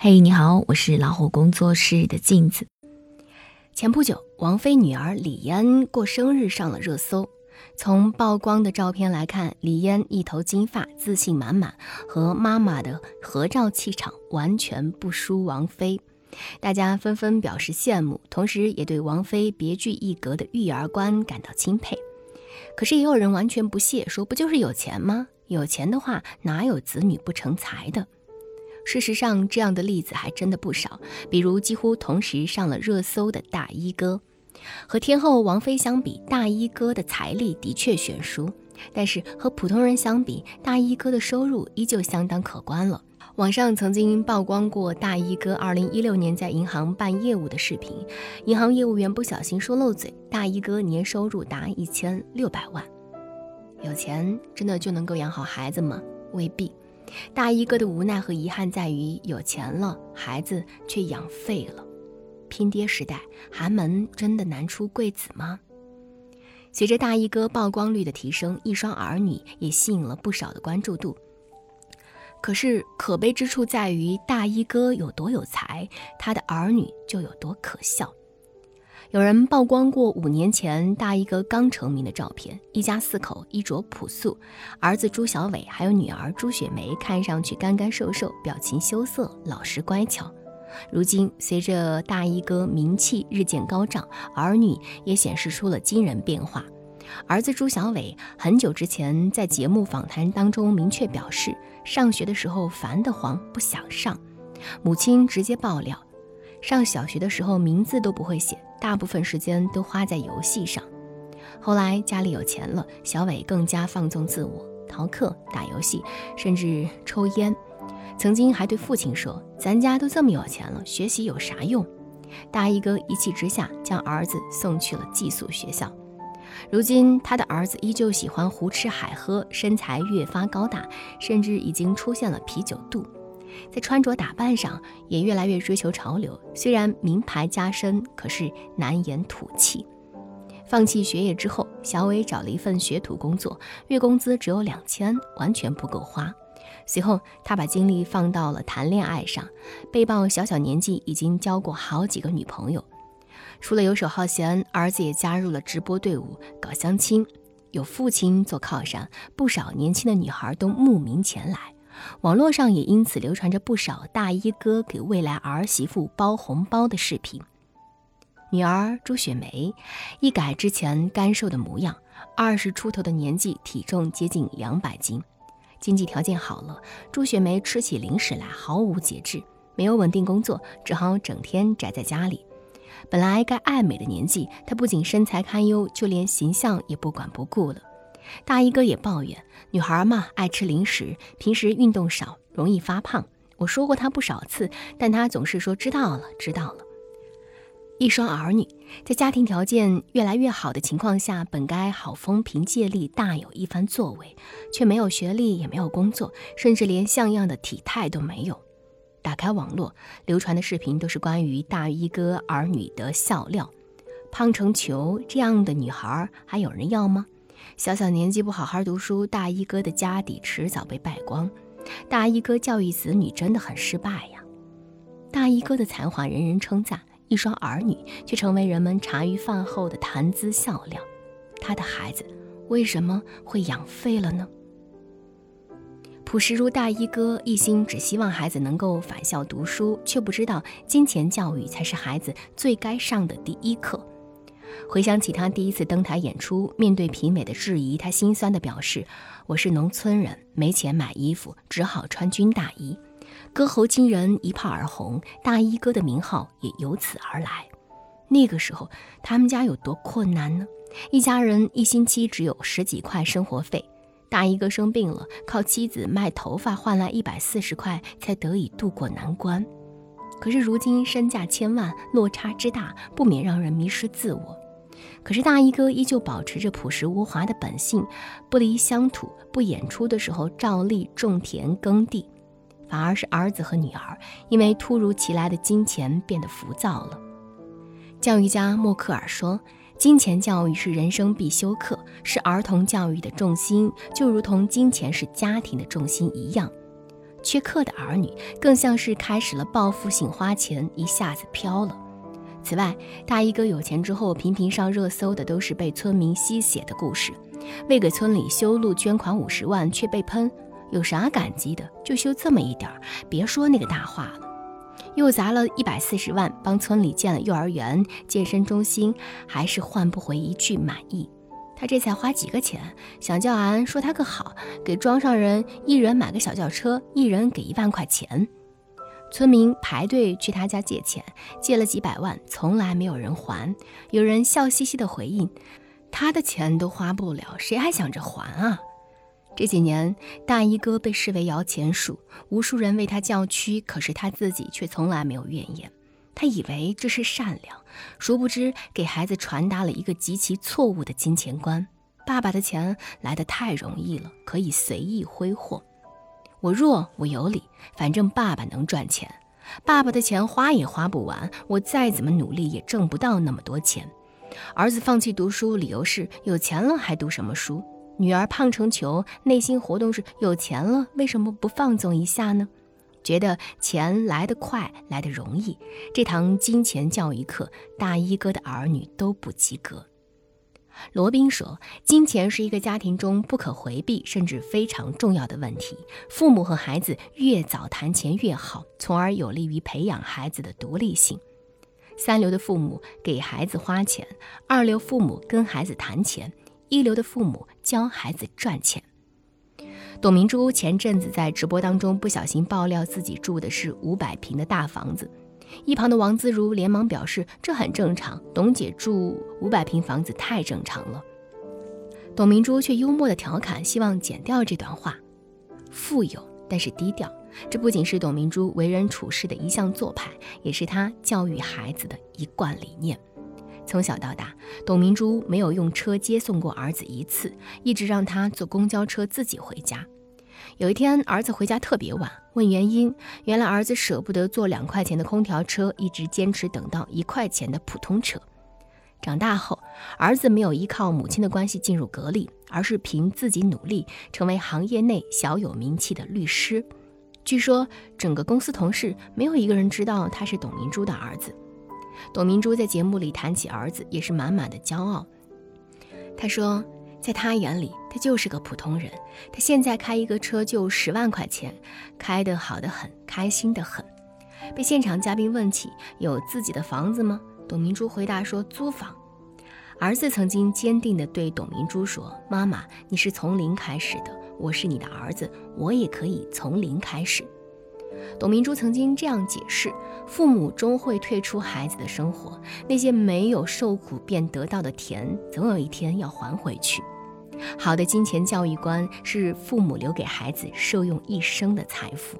嘿，你好，我是老虎工作室的镜子。前不久，王菲女儿李嫣过生日上了热搜。从曝光的照片来看，李嫣一头金发，自信满满，和妈妈的合照气场完全不输王菲。大家纷纷表示羡慕，同时也对王菲别具一格的育儿观感到钦佩。可是也有人完全不屑，说不就是有钱吗？有钱的话，哪有子女不成才的？事实上，这样的例子还真的不少。比如，几乎同时上了热搜的大衣哥，和天后王菲相比，大衣哥的财力的确悬殊，但是和普通人相比，大衣哥的收入依旧相当可观了。网上曾经曝光过大衣哥2016年在银行办业务的视频，银行业务员不小心说漏嘴，大衣哥年收入达一千六百万。有钱真的就能够养好孩子吗？未必。大衣哥的无奈和遗憾在于，有钱了，孩子却养废了。拼爹时代，寒门真的难出贵子吗？随着大衣哥曝光率的提升，一双儿女也吸引了不少的关注度。可是可悲之处在于，大衣哥有多有才，他的儿女就有多可笑。有人曝光过五年前大衣哥刚成名的照片，一家四口衣着朴素，儿子朱小伟还有女儿朱雪梅看上去干干瘦瘦，表情羞涩，老实乖巧。如今随着大衣哥名气日渐高涨，儿女也显示出了惊人变化。儿子朱小伟很久之前在节目访谈当中明确表示，上学的时候烦得慌，不想上。母亲直接爆料，上小学的时候名字都不会写。大部分时间都花在游戏上。后来家里有钱了，小伟更加放纵自我，逃课、打游戏，甚至抽烟。曾经还对父亲说：“咱家都这么有钱了，学习有啥用？”大衣哥一气之下将儿子送去了寄宿学校。如今他的儿子依旧喜欢胡吃海喝，身材越发高大，甚至已经出现了啤酒肚。在穿着打扮上也越来越追求潮流，虽然名牌加身，可是难掩土气。放弃学业之后，小伟找了一份学徒工作，月工资只有两千，完全不够花。随后，他把精力放到了谈恋爱上，被曝小小年纪已经交过好几个女朋友。除了游手好闲，儿子也加入了直播队伍搞相亲，有父亲做靠山，不少年轻的女孩都慕名前来。网络上也因此流传着不少大衣哥给未来儿媳妇包红包的视频。女儿朱雪梅一改之前干瘦的模样，二十出头的年纪，体重接近两百斤。经济条件好了，朱雪梅吃起零食来毫无节制。没有稳定工作，只好整天宅在家里。本来该爱美的年纪，她不仅身材堪忧，就连形象也不管不顾了。大衣哥也抱怨，女孩嘛爱吃零食，平时运动少，容易发胖。我说过她不少次，但她总是说知道了，知道了。一双儿女在家庭条件越来越好的情况下，本该好风凭借力，大有一番作为，却没有学历，也没有工作，甚至连像样的体态都没有。打开网络，流传的视频都是关于大衣哥儿女的笑料。胖成球这样的女孩，还有人要吗？小小年纪不好好读书，大衣哥的家底迟早被败光。大衣哥教育子女真的很失败呀。大衣哥的才华人人称赞，一双儿女却成为人们茶余饭后的谈资笑料。他的孩子为什么会养废了呢？朴实如大衣哥，一心只希望孩子能够返校读书，却不知道金钱教育才是孩子最该上的第一课。回想起他第一次登台演出，面对评委的质疑，他心酸地表示：“我是农村人，没钱买衣服，只好穿军大衣。”歌喉惊人，一炮而红，大衣哥的名号也由此而来。那个时候，他们家有多困难呢？一家人一星期只有十几块生活费，大衣哥生病了，靠妻子卖头发换来一百四十块，才得以渡过难关。可是如今身价千万，落差之大，不免让人迷失自我。可是大衣哥依旧保持着朴实无华的本性，不离乡土，不演出的时候照例种田耕地，反而是儿子和女儿因为突如其来的金钱变得浮躁了。教育家默克尔说：“金钱教育是人生必修课，是儿童教育的重心，就如同金钱是家庭的重心一样。”缺课的儿女，更像是开始了报复性花钱，一下子飘了。此外，大衣哥有钱之后，频频上热搜的都是被村民吸血的故事。为给村里修路捐款五十万，却被喷，有啥感激的？就修这么一点儿，别说那个大话了。又砸了一百四十万，帮村里建了幼儿园、健身中心，还是换不回一句满意。他这才花几个钱，想叫俺说他个好，给庄上人一人买个小轿车，一人给一万块钱。村民排队去他家借钱，借了几百万，从来没有人还。有人笑嘻嘻地回应：“他的钱都花不了，谁还想着还啊？”这几年，大衣哥被视为摇钱树，无数人为他叫屈，可是他自己却从来没有怨言。他以为这是善良，殊不知给孩子传达了一个极其错误的金钱观。爸爸的钱来得太容易了，可以随意挥霍。我弱，我有理，反正爸爸能赚钱，爸爸的钱花也花不完，我再怎么努力也挣不到那么多钱。儿子放弃读书，理由是有钱了还读什么书？女儿胖成球，内心活动是有钱了，为什么不放纵一下呢？觉得钱来得快，来得容易。这堂金钱教育课，大衣哥的儿女都不及格。罗宾说：“金钱是一个家庭中不可回避，甚至非常重要的问题。父母和孩子越早谈钱越好，从而有利于培养孩子的独立性。三流的父母给孩子花钱，二流父母跟孩子谈钱，一流的父母教孩子赚钱。”董明珠前阵子在直播当中不小心爆料自己住的是五百平的大房子，一旁的王自如连忙表示这很正常，董姐住五百平房子太正常了。董明珠却幽默的调侃，希望剪掉这段话。富有但是低调，这不仅是董明珠为人处事的一项做派，也是她教育孩子的一贯理念。从小到大，董明珠没有用车接送过儿子一次，一直让他坐公交车自己回家。有一天，儿子回家特别晚，问原因，原来儿子舍不得坐两块钱的空调车，一直坚持等到一块钱的普通车。长大后，儿子没有依靠母亲的关系进入格力，而是凭自己努力成为行业内小有名气的律师。据说，整个公司同事没有一个人知道他是董明珠的儿子。董明珠在节目里谈起儿子，也是满满的骄傲。他说，在他眼里，他就是个普通人。他现在开一个车就十万块钱，开得好得很，开心得很。被现场嘉宾问起有自己的房子吗？董明珠回答说租房。儿子曾经坚定地对董明珠说：“妈妈，你是从零开始的，我是你的儿子，我也可以从零开始。”董明珠曾经这样解释：父母终会退出孩子的生活，那些没有受苦便得到的甜，总有一天要还回去。好的金钱教育观是父母留给孩子受用一生的财富。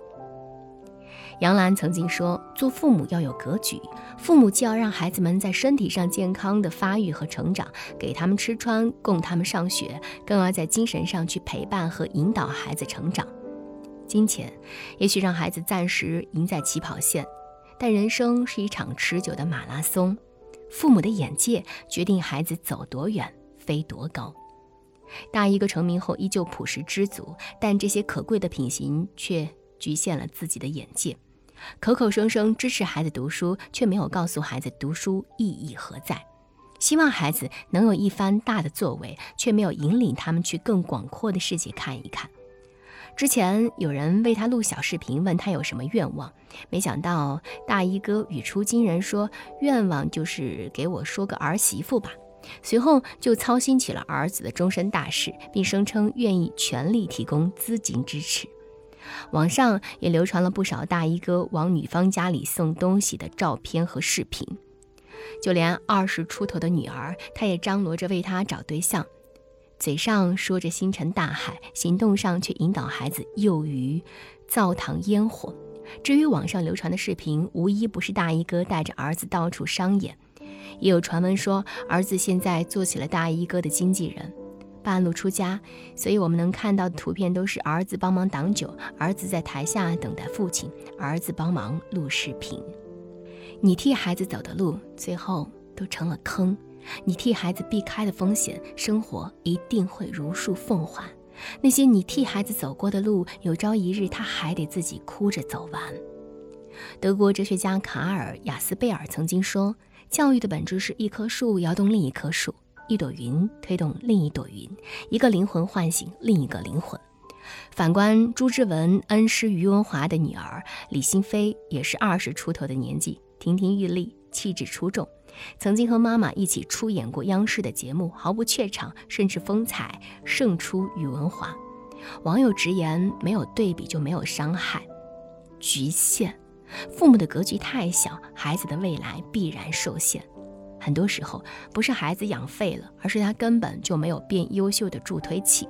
杨澜曾经说：“做父母要有格局，父母既要让孩子们在身体上健康的发育和成长，给他们吃穿，供他们上学，更要在精神上去陪伴和引导孩子成长。”金钱也许让孩子暂时赢在起跑线，但人生是一场持久的马拉松。父母的眼界决定孩子走多远、飞多高。大衣哥成名后依旧朴实知足，但这些可贵的品行却局限了自己的眼界。口口声声支持孩子读书，却没有告诉孩子读书意义何在；希望孩子能有一番大的作为，却没有引领他们去更广阔的世界看一看。之前有人为他录小视频，问他有什么愿望，没想到大衣哥语出惊人，说愿望就是给我说个儿媳妇吧。随后就操心起了儿子的终身大事，并声称愿意全力提供资金支持。网上也流传了不少大衣哥往女方家里送东西的照片和视频，就连二十出头的女儿，他也张罗着为他找对象。嘴上说着星辰大海，行动上却引导孩子诱鱼灶堂烟火。至于网上流传的视频，无一不是大衣哥带着儿子到处商演。也有传闻说，儿子现在做起了大衣哥的经纪人，半路出家，所以我们能看到的图片都是儿子帮忙挡酒，儿子在台下等待父亲，儿子帮忙录视频。你替孩子走的路，最后都成了坑。你替孩子避开的风险，生活一定会如数奉还。那些你替孩子走过的路，有朝一日他还得自己哭着走完。德国哲学家卡尔·雅斯贝尔曾经说：“教育的本质是一棵树摇动另一棵树，一朵云推动另一朵云，一个灵魂唤醒另一个灵魂。”反观朱之文恩师于文华的女儿李新飞，也是二十出头的年纪，亭亭玉立，气质出众，曾经和妈妈一起出演过央视的节目，毫不怯场，甚至风采胜出于文华。网友直言：“没有对比就没有伤害，局限。父母的格局太小，孩子的未来必然受限。很多时候，不是孩子养废了，而是他根本就没有变优秀的助推器。”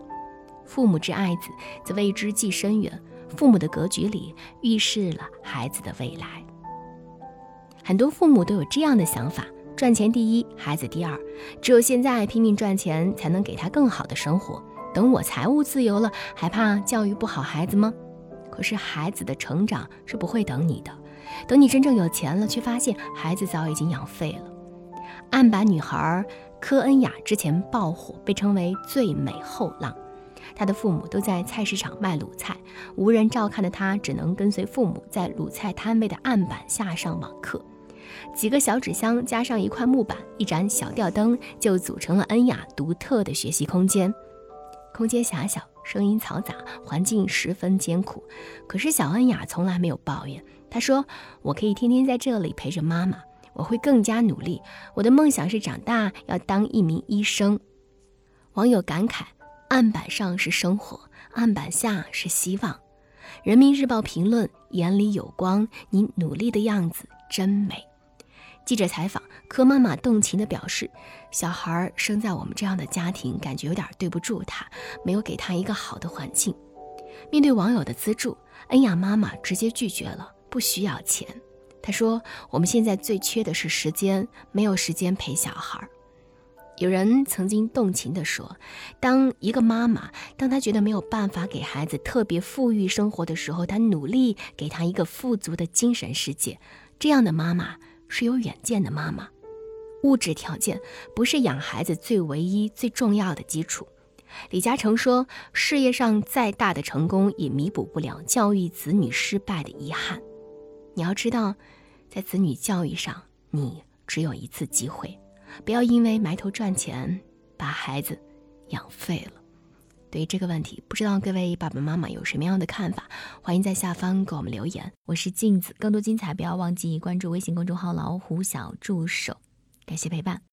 父母之爱子，则为之计深远。父母的格局里预示了孩子的未来。很多父母都有这样的想法：赚钱第一，孩子第二。只有现在拼命赚钱，才能给他更好的生活。等我财务自由了，还怕教育不好孩子吗？可是孩子的成长是不会等你的。等你真正有钱了，却发现孩子早已经养废了。案板女孩柯恩雅之前爆火，被称为最美后浪。她的父母都在菜市场卖卤菜，无人照看的她只能跟随父母在卤菜摊位的案板下上网课。几个小纸箱加上一块木板、一盏小吊灯，就组成了恩雅独特的学习空间。空间狭小，声音嘈杂，环境十分艰苦。可是小恩雅从来没有抱怨。她说：“我可以天天在这里陪着妈妈，我会更加努力。我的梦想是长大要当一名医生。”网友感慨。案板上是生活，案板下是希望。人民日报评论：眼里有光，你努力的样子真美。记者采访柯妈妈，动情地表示：小孩生在我们这样的家庭，感觉有点对不住他，没有给他一个好的环境。面对网友的资助，恩雅妈妈直接拒绝了，不需要钱。她说：“我们现在最缺的是时间，没有时间陪小孩。”有人曾经动情地说：“当一个妈妈，当她觉得没有办法给孩子特别富裕生活的时候，她努力给他一个富足的精神世界。这样的妈妈是有远见的妈妈。物质条件不是养孩子最唯一、最重要的基础。”李嘉诚说：“事业上再大的成功，也弥补不了教育子女失败的遗憾。你要知道，在子女教育上，你只有一次机会。”不要因为埋头赚钱把孩子养废了。对于这个问题，不知道各位爸爸妈妈有什么样的看法？欢迎在下方给我们留言。我是镜子，更多精彩不要忘记关注微信公众号“老虎小助手”。感谢陪伴。